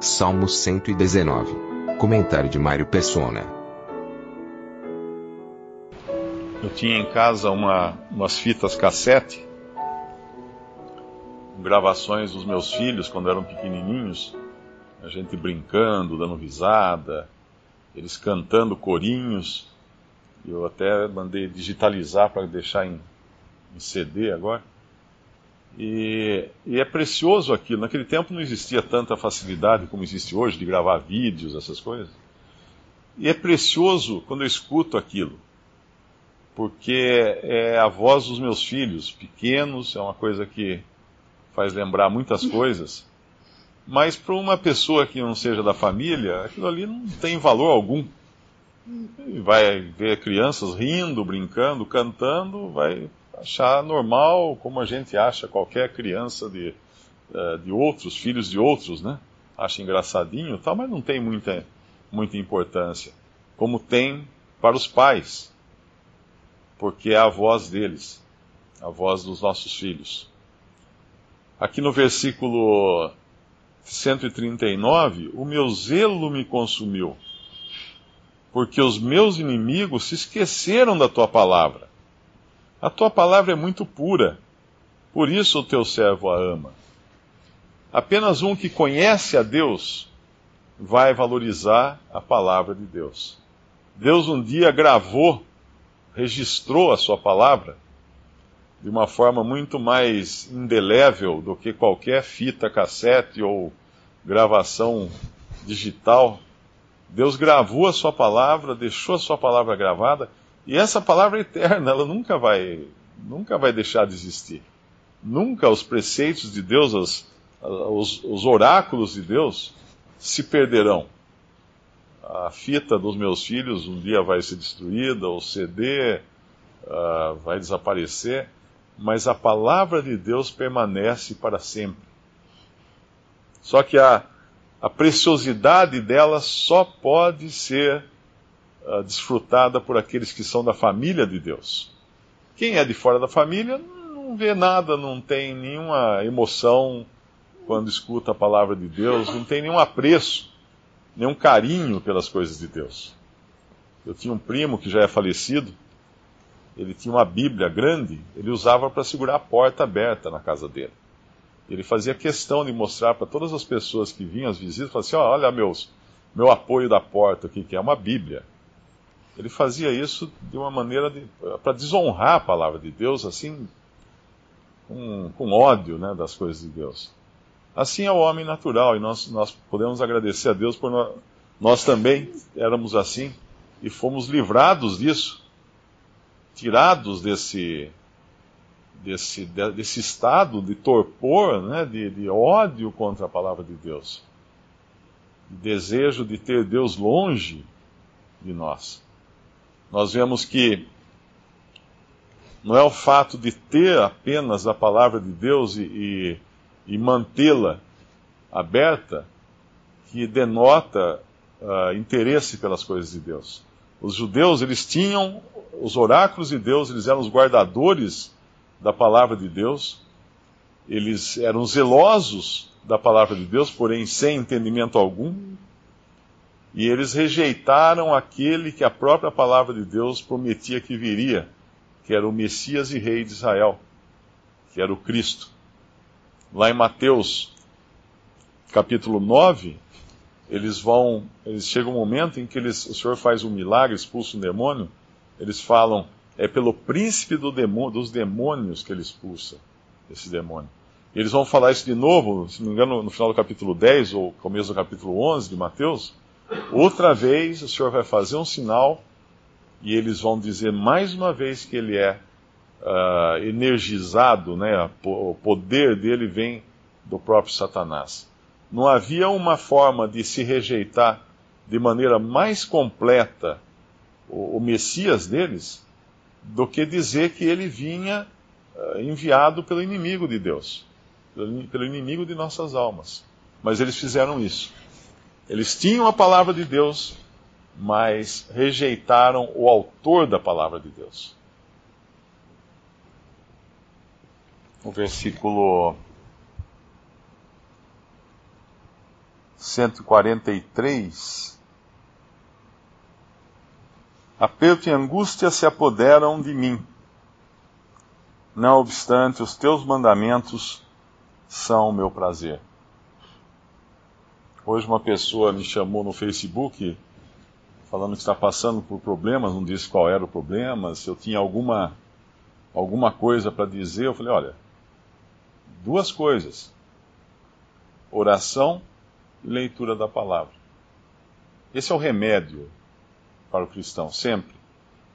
Salmo 119. Comentário de Mário Persona. Eu tinha em casa uma, umas fitas cassete, gravações dos meus filhos quando eram pequenininhos, a gente brincando, dando risada, eles cantando corinhos. Eu até mandei digitalizar para deixar em, em CD agora. E, e, é precioso aquilo. Naquele tempo não existia tanta facilidade como existe hoje de gravar vídeos, essas coisas. E é precioso quando eu escuto aquilo, porque é a voz dos meus filhos, pequenos, é uma coisa que faz lembrar muitas coisas. Mas para uma pessoa que não seja da família, aquilo ali não tem valor algum. Vai ver crianças rindo, brincando, cantando, vai achar normal, como a gente acha qualquer criança de, uh, de outros, filhos de outros, né? Acha engraçadinho tal, mas não tem muita, muita importância. Como tem para os pais, porque é a voz deles, a voz dos nossos filhos. Aqui no versículo 139, o meu zelo me consumiu, porque os meus inimigos se esqueceram da tua palavra. A tua palavra é muito pura, por isso o teu servo a ama. Apenas um que conhece a Deus vai valorizar a palavra de Deus. Deus um dia gravou, registrou a sua palavra de uma forma muito mais indelével do que qualquer fita cassete ou gravação digital. Deus gravou a sua palavra, deixou a sua palavra gravada e essa palavra é eterna, ela nunca vai, nunca vai deixar de existir. Nunca os preceitos de Deus, os, os, os oráculos de Deus se perderão. A fita dos meus filhos um dia vai ser destruída, o CD uh, ah, vai desaparecer, mas a palavra de Deus permanece para sempre. Só que a, a preciosidade dela só pode ser uh, desfrutada por aqueles que são da família de Deus. Quem é de fora da família não vê nada, não tem nenhuma emoção quando escuta a palavra de Deus, não tem nenhum apreço, nenhum carinho pelas coisas de Deus. Eu tinha um primo que já é falecido, ele tinha uma Bíblia grande, ele usava para segurar a porta aberta na casa dele. Ele fazia questão de mostrar para todas as pessoas que vinham, as visitas, assim, oh, olha meus, meu apoio da porta aqui, que é uma Bíblia. Ele fazia isso de uma maneira de, para desonrar a palavra de Deus, assim, com, com ódio né, das coisas de Deus. Assim é o homem natural, e nós, nós podemos agradecer a Deus por nós, nós também éramos assim e fomos livrados disso, tirados desse, desse, desse estado de torpor, né, de, de ódio contra a palavra de Deus, de desejo de ter Deus longe de nós nós vemos que não é o fato de ter apenas a palavra de Deus e, e, e mantê-la aberta que denota uh, interesse pelas coisas de Deus. Os judeus, eles tinham os oráculos de Deus, eles eram os guardadores da palavra de Deus, eles eram zelosos da palavra de Deus, porém sem entendimento algum, e eles rejeitaram aquele que a própria palavra de Deus prometia que viria, que era o Messias e Rei de Israel, que era o Cristo. Lá em Mateus, capítulo 9, eles vão, eles chegam um momento em que eles, o Senhor faz um milagre, expulsa um demônio, eles falam, é pelo príncipe do demônio, dos demônios que ele expulsa esse demônio. E eles vão falar isso de novo, se não me engano, no final do capítulo 10 ou começo do capítulo 11 de Mateus, Outra vez o Senhor vai fazer um sinal e eles vão dizer mais uma vez que ele é uh, energizado, né? o poder dele vem do próprio Satanás. Não havia uma forma de se rejeitar de maneira mais completa o, o Messias deles do que dizer que ele vinha uh, enviado pelo inimigo de Deus, pelo, inimigo de nossas almas. Mas eles fizeram isso. Eles tinham a palavra de Deus, mas rejeitaram o autor da palavra de Deus. O versículo 143. Aperto e angústia se apoderam de mim. Não obstante, os teus mandamentos são o meu prazer. Hoje uma pessoa me chamou no Facebook falando que está passando por problemas, não disse qual era o problema, se eu tinha alguma, alguma coisa para dizer. Eu falei: olha, duas coisas: oração e leitura da palavra. Esse é o remédio para o cristão, sempre.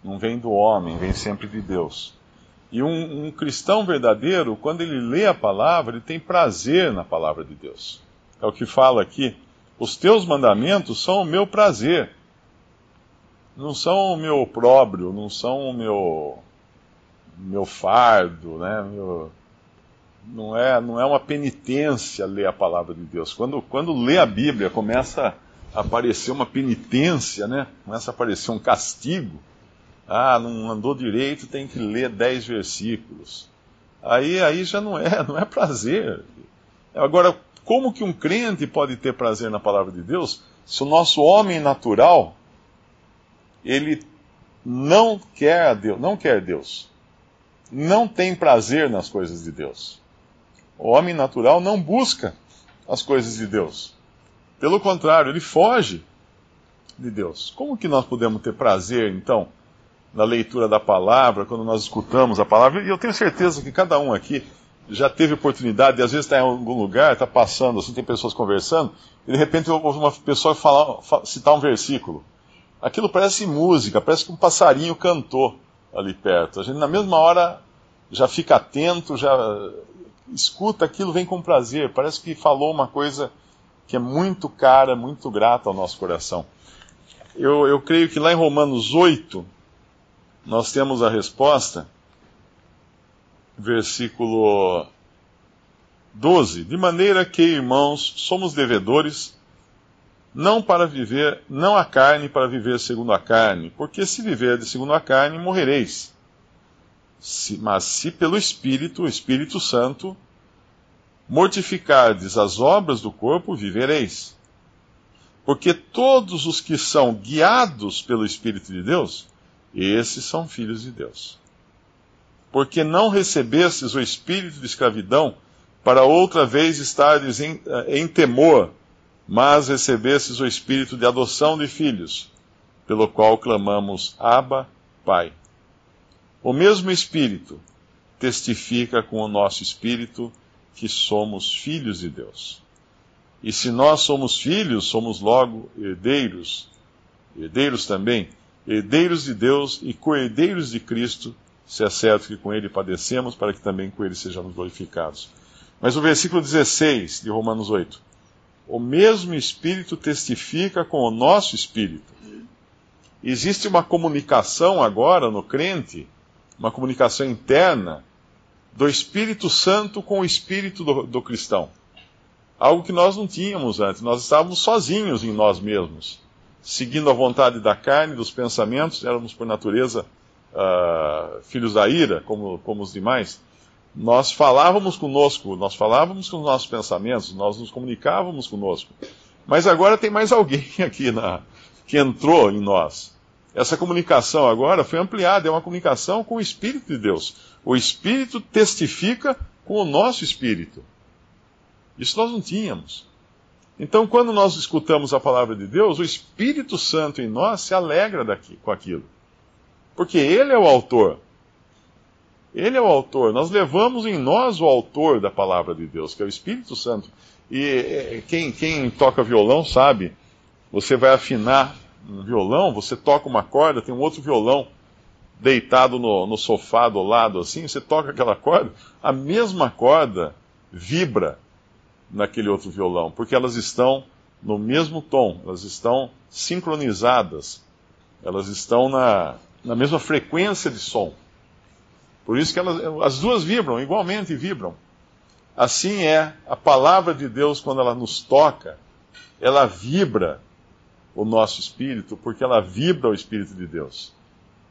Não vem do homem, vem sempre de Deus. E um, um, cristão verdadeiro, quando ele lê a palavra, ele tem prazer na palavra de Deus. É o que fala aqui. Os teus mandamentos são o meu prazer não são o meu próprio, não são o meu meu fardo, né? Meu, não é não é uma penitência ler a palavra de Deus. Quando quando lê a Bíblia começa a aparecer uma penitência, né? Começa a aparecer um castigo. Ah, não andou direito, tem que ler dez versículos. Aí aí já não é não é prazer. Agora, como que um crente pode ter prazer na palavra de Deus se o nosso homem natural ele não quer Deus, não quer Deus. Não tem prazer nas coisas de Deus. O homem natural não busca as coisas de Deus. Pelo contrário, ele foge de Deus. Como que nós podemos ter prazer, então, na leitura da palavra, quando nós escutamos a palavra? E eu tenho certeza que cada um aqui já teve oportunidade, de, às vezes está em algum lugar, está passando, assim, tem pessoas conversando, e de repente ouve uma pessoa falar, citar um versículo aquilo parece música, parece que um passarinho cantou ali perto. A gente, na mesma hora, já fica atento, já escuta aquilo, vem com prazer. Parece que falou uma coisa que é muito cara, muito grata ao nosso coração. Eu, eu creio que lá em Romanos 8, nós temos a resposta, versículo 12: De maneira que, irmãos, somos devedores não para viver, não a carne para viver segundo a carne, porque se viver de segundo a carne, morrereis. Se, mas se pelo Espírito, o Espírito Santo, mortificardes as obras do corpo, vivereis. Porque todos os que são guiados pelo Espírito de Deus, esses são filhos de Deus. Porque não recebestes o espírito de escravidão para outra vez estares em, eh, em temor, mas recebestes o espírito de adoção de filhos, pelo qual clamamos Abba, Pai. O mesmo espírito testifica com o nosso espírito que somos filhos de Deus. E se nós somos filhos, somos logo herdeiros, herdeiros também, herdeiros de Deus e co-herdeiros de Cristo, se é certo que com ele padecemos, para que também com ele sejamos glorificados. Mas o versículo 16 de Romanos 8 o mesmo Espírito testifica com o nosso Espírito. Existe uma comunicação agora no crente, uma comunicação interna, do Espírito Santo com o Espírito do, do cristão. Algo que nós não tínhamos antes, nós estávamos sozinhos em nós mesmos, seguindo a vontade da carne, dos pensamentos, éramos por natureza uh, filhos da ira, como, como os demais nós falávamos conosco, nós falávamos com os nossos pensamentos, nós nos comunicávamos conosco. Mas agora tem mais alguém aqui na, que entrou em nós. Essa comunicação agora foi ampliada, é uma comunicação com o Espírito de Deus. O Espírito testifica com o nosso Espírito. Isso nós não tínhamos. Então, quando nós escutamos a palavra de Deus, o Espírito Santo em nós se alegra daqui, com aquilo. Porque Ele é o autor. Ele é o autor. Nós levamos em nós o autor da palavra de Deus, que é o Espírito Santo. E quem, quem toca violão sabe, você vai afinar um violão, você toca uma corda, tem um outro violão deitado no, no sofá do lado, assim, você toca aquela corda, a mesma corda vibra naquele outro violão, porque elas estão no mesmo tom, elas estão sincronizadas, elas estão na, na mesma frequência de som. Por isso que elas, as duas vibram, igualmente vibram. Assim é a palavra de Deus quando ela nos toca, ela vibra o nosso espírito, porque ela vibra o espírito de Deus.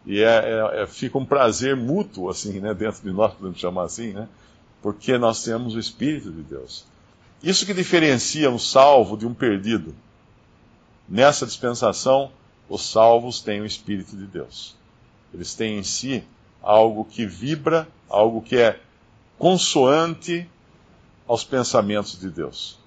E é, é, é, fica um prazer mútuo, assim, né, dentro de nós, podemos chamar assim, né, porque nós temos o espírito de Deus. Isso que diferencia um salvo de um perdido. Nessa dispensação, os salvos têm o espírito de Deus. Eles têm em si algo que vibra, algo que é consoante aos pensamentos de Deus.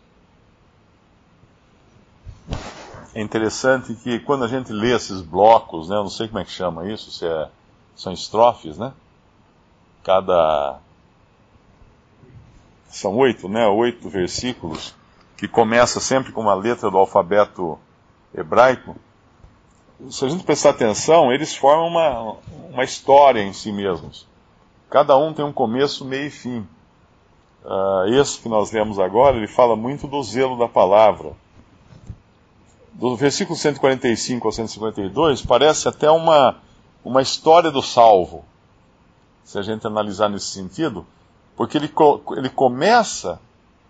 É interessante que quando a gente lê esses blocos, né, eu não sei como é que chama isso, se é, são estrofes, né? Cada. São oito, né? Oito versículos, que começa sempre com uma letra do alfabeto hebraico. Se a gente prestar atenção, eles formam uma, uma história em si mesmos. Cada um tem um começo, meio e fim. Uh, esse que nós lemos agora, ele fala muito do zelo da palavra do versículo 145 ao 152, parece até uma, uma história do salvo, se a gente analisar nesse sentido, porque ele, ele começa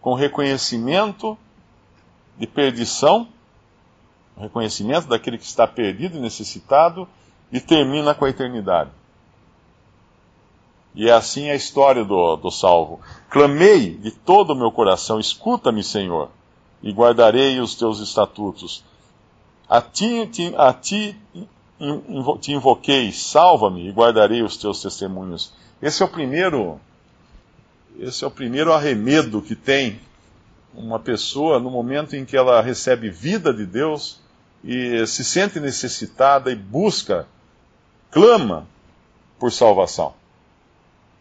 com reconhecimento de perdição, reconhecimento daquele que está perdido e necessitado, e termina com a eternidade. E é assim a história do, do salvo. Clamei de todo o meu coração, escuta-me, Senhor, e guardarei os teus estatutos. A ti, ti, a ti te invoquei, salva-me e guardarei os teus testemunhos. Esse é o primeiro, esse é o primeiro arremedo que tem uma pessoa no momento em que ela recebe vida de Deus e se sente necessitada e busca, clama por salvação.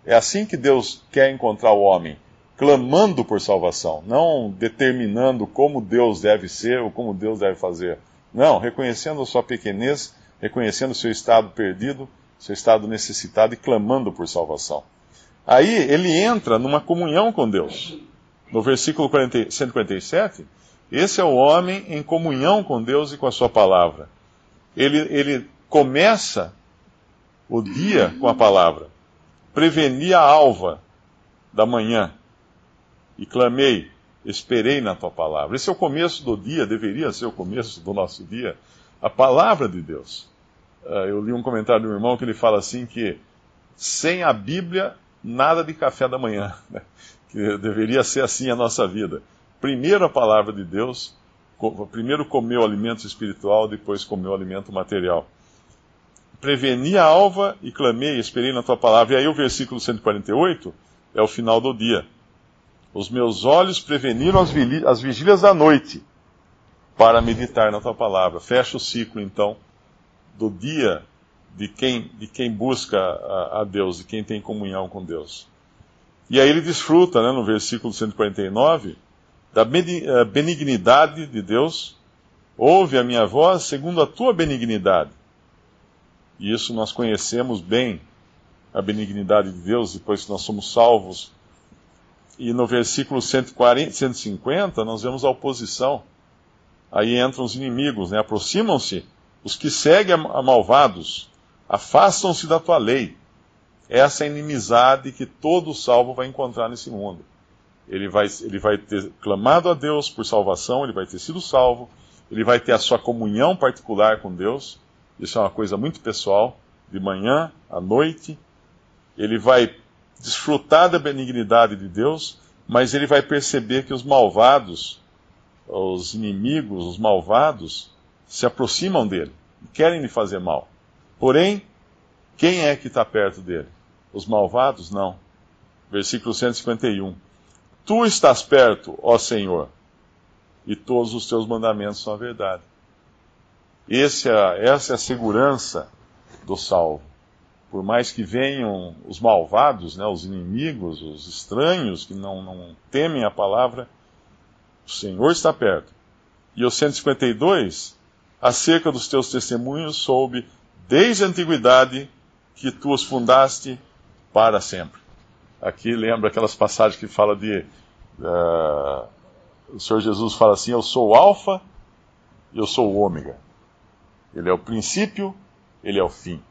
É assim que Deus quer encontrar o homem, clamando por salvação, não determinando como Deus deve ser ou como Deus deve fazer. Não, reconhecendo a sua pequenez, reconhecendo o seu estado perdido, seu estado necessitado e clamando por salvação. Aí ele entra numa comunhão com Deus. No versículo 40, 147, esse é o homem em comunhão com Deus e com a sua palavra. Ele, ele começa o dia com a palavra. Preveni a alva da manhã e clamei, esperei na tua palavra. Esse é o começo do dia, deveria ser o começo do nosso dia, a palavra de Deus. Uh, eu li um comentário de um irmão que ele fala assim que sem a Bíblia, nada de café da manhã. Né? Que deveria ser assim a nossa vida. Primeiro a palavra de Deus, primeiro comeu alimento espiritual, depois comeu alimento material. Preveni a alva e clamei, esperei na tua palavra. E aí o versículo 148 é o final do dia. Os meus olhos preveniram as, as vigílias da noite para meditar na tua palavra. Fecha o ciclo, então, do dia de quem, de quem busca a, a Deus, de quem tem comunhão com Deus. E aí ele desfruta, né, no versículo 149, da eh, benignidade de Deus. Ouve a minha voz segundo a tua benignidade. E isso nós conhecemos bem, a benignidade de Deus, depois que nós somos salvos e no versículo 140, 150, nós vemos a oposição. Aí entram os inimigos, né? aproximam-se os que seguem a malvados, afastam-se da tua lei. Essa é a inimizade que todo salvo vai encontrar nesse mundo. Ele vai, ele vai ter clamado a Deus por salvação, ele vai ter sido salvo, ele vai ter a sua comunhão particular com Deus, isso é uma coisa muito pessoal, de manhã à noite. Ele vai desfrutar da benignidade de Deus, mas ele vai perceber que os malvados, os inimigos, os malvados, se aproximam dele, querem lhe fazer mal. Porém, quem é que está perto dele? Os malvados? Não. Versículo 151. Tu estás perto, ó Senhor, e todos os teus mandamentos são a verdade. É, essa é a segurança do salvo por mais que venham os malvados, né, os inimigos, os estranhos que não, não temem a palavra, o Senhor está perto. E o 152 acerca dos teus testemunhos soube desde a antiguidade que tu os fundaste para sempre. Aqui lembra aquelas passagens que fala de. Uh, o Senhor Jesus fala assim: Eu sou o Alfa e eu sou o Ômega. Ele é o princípio, ele é o fim.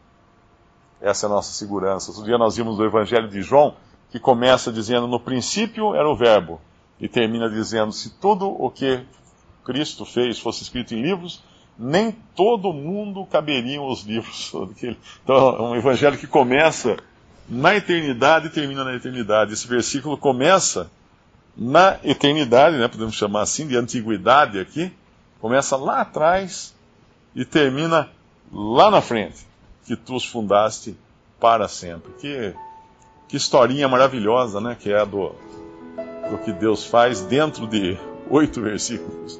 Essa é a nossa segurança. Outro dia nós vimos o Evangelho de João, que começa dizendo: No princípio era o Verbo, e termina dizendo: Se tudo o que Cristo fez fosse escrito em livros, nem todo mundo caberiam os livros. Então, é um evangelho que começa na eternidade e termina na eternidade. Esse versículo começa na eternidade, né, podemos chamar assim, de antiguidade aqui, começa lá atrás e termina lá na frente que tu os fundaste para sempre. Que, que historinha maravilhosa, né? Que é a do, do que Deus faz dentro de oito versículos.